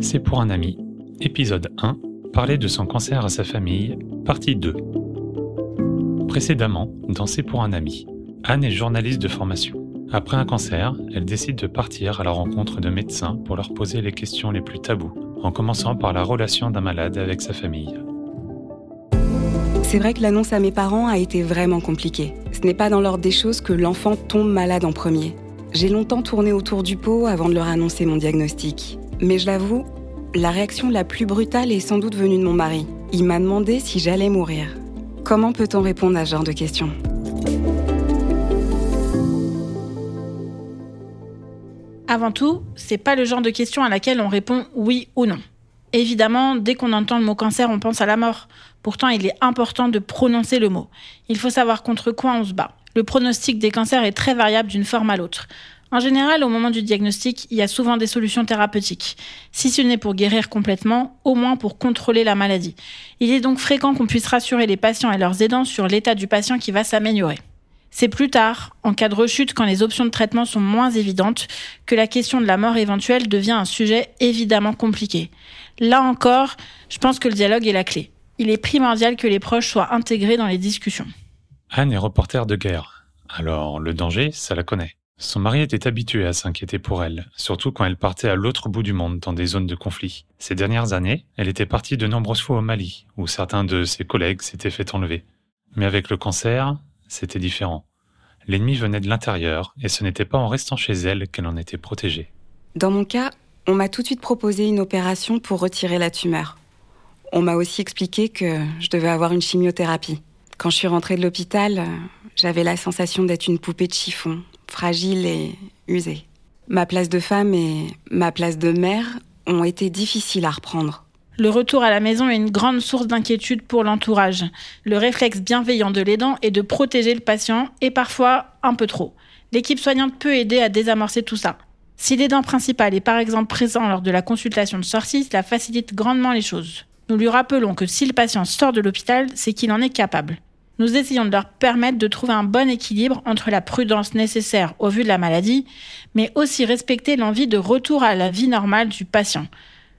C'est pour un ami. Épisode 1. Parler de son cancer à sa famille. Partie 2. Précédemment, dans C'est pour un ami. Anne est journaliste de formation. Après un cancer, elle décide de partir à la rencontre de médecins pour leur poser les questions les plus tabous, en commençant par la relation d'un malade avec sa famille. C'est vrai que l'annonce à mes parents a été vraiment compliquée. Ce n'est pas dans l'ordre des choses que l'enfant tombe malade en premier. J'ai longtemps tourné autour du pot avant de leur annoncer mon diagnostic. Mais je l'avoue, la réaction la plus brutale est sans doute venue de mon mari. Il m'a demandé si j'allais mourir. Comment peut-on répondre à ce genre de questions? Avant tout, c'est pas le genre de question à laquelle on répond oui ou non. Évidemment, dès qu'on entend le mot cancer, on pense à la mort. Pourtant, il est important de prononcer le mot. Il faut savoir contre quoi on se bat. Le pronostic des cancers est très variable d'une forme à l'autre. En général, au moment du diagnostic, il y a souvent des solutions thérapeutiques. Si ce n'est pour guérir complètement, au moins pour contrôler la maladie. Il est donc fréquent qu'on puisse rassurer les patients et leurs aidants sur l'état du patient qui va s'améliorer. C'est plus tard, en cas de rechute, quand les options de traitement sont moins évidentes, que la question de la mort éventuelle devient un sujet évidemment compliqué. Là encore, je pense que le dialogue est la clé. Il est primordial que les proches soient intégrés dans les discussions. Anne est reporter de guerre. Alors, le danger, ça la connaît. Son mari était habitué à s'inquiéter pour elle, surtout quand elle partait à l'autre bout du monde dans des zones de conflit. Ces dernières années, elle était partie de nombreuses fois au Mali, où certains de ses collègues s'étaient fait enlever. Mais avec le cancer, c'était différent. L'ennemi venait de l'intérieur, et ce n'était pas en restant chez elle qu'elle en était protégée. Dans mon cas, on m'a tout de suite proposé une opération pour retirer la tumeur. On m'a aussi expliqué que je devais avoir une chimiothérapie. Quand je suis rentrée de l'hôpital, j'avais la sensation d'être une poupée de chiffon, fragile et usée. Ma place de femme et ma place de mère ont été difficiles à reprendre. Le retour à la maison est une grande source d'inquiétude pour l'entourage. Le réflexe bienveillant de l'aidant est de protéger le patient et parfois un peu trop. L'équipe soignante peut aider à désamorcer tout ça. Si l'aidant principal est par exemple présent lors de la consultation de sortie, cela facilite grandement les choses. Nous lui rappelons que si le patient sort de l'hôpital, c'est qu'il en est capable. Nous essayons de leur permettre de trouver un bon équilibre entre la prudence nécessaire au vu de la maladie, mais aussi respecter l'envie de retour à la vie normale du patient.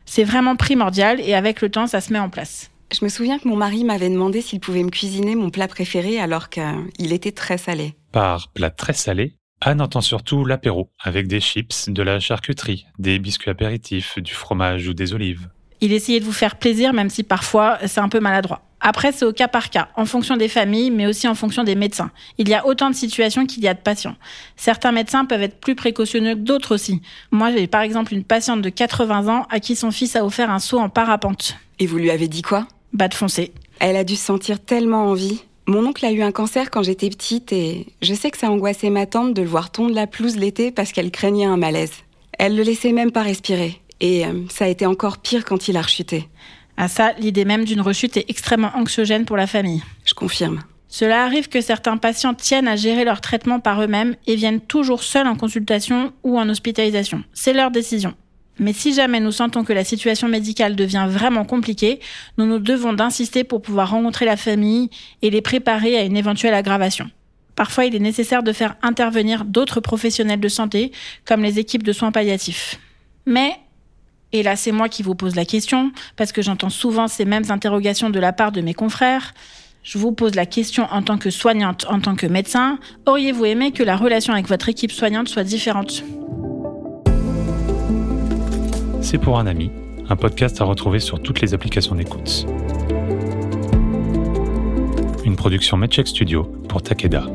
C'est vraiment primordial et avec le temps, ça se met en place. Je me souviens que mon mari m'avait demandé s'il pouvait me cuisiner mon plat préféré alors qu'il était très salé. Par plat très salé, Anne entend surtout l'apéro, avec des chips, de la charcuterie, des biscuits apéritifs, du fromage ou des olives. Il essayait de vous faire plaisir, même si parfois c'est un peu maladroit. Après, c'est au cas par cas, en fonction des familles, mais aussi en fonction des médecins. Il y a autant de situations qu'il y a de patients. Certains médecins peuvent être plus précautionneux que d'autres aussi. Moi, j'ai par exemple une patiente de 80 ans à qui son fils a offert un saut en parapente. Et vous lui avez dit quoi? Bah de foncer. Elle a dû se sentir tellement envie. Mon oncle a eu un cancer quand j'étais petite et je sais que ça angoissait ma tante de le voir tondre la pelouse l'été parce qu'elle craignait un malaise. Elle le laissait même pas respirer. Et euh, ça a été encore pire quand il a rechuté. À ça, l'idée même d'une rechute est extrêmement anxiogène pour la famille. Je confirme. Cela arrive que certains patients tiennent à gérer leur traitement par eux-mêmes et viennent toujours seuls en consultation ou en hospitalisation. C'est leur décision. Mais si jamais nous sentons que la situation médicale devient vraiment compliquée, nous nous devons d'insister pour pouvoir rencontrer la famille et les préparer à une éventuelle aggravation. Parfois, il est nécessaire de faire intervenir d'autres professionnels de santé, comme les équipes de soins palliatifs. Mais, et là c'est moi qui vous pose la question, parce que j'entends souvent ces mêmes interrogations de la part de mes confrères, je vous pose la question en tant que soignante, en tant que médecin, auriez-vous aimé que la relation avec votre équipe soignante soit différente? C'est pour un ami, un podcast à retrouver sur toutes les applications d'écoute. Une production MedCheck Studio pour Takeda.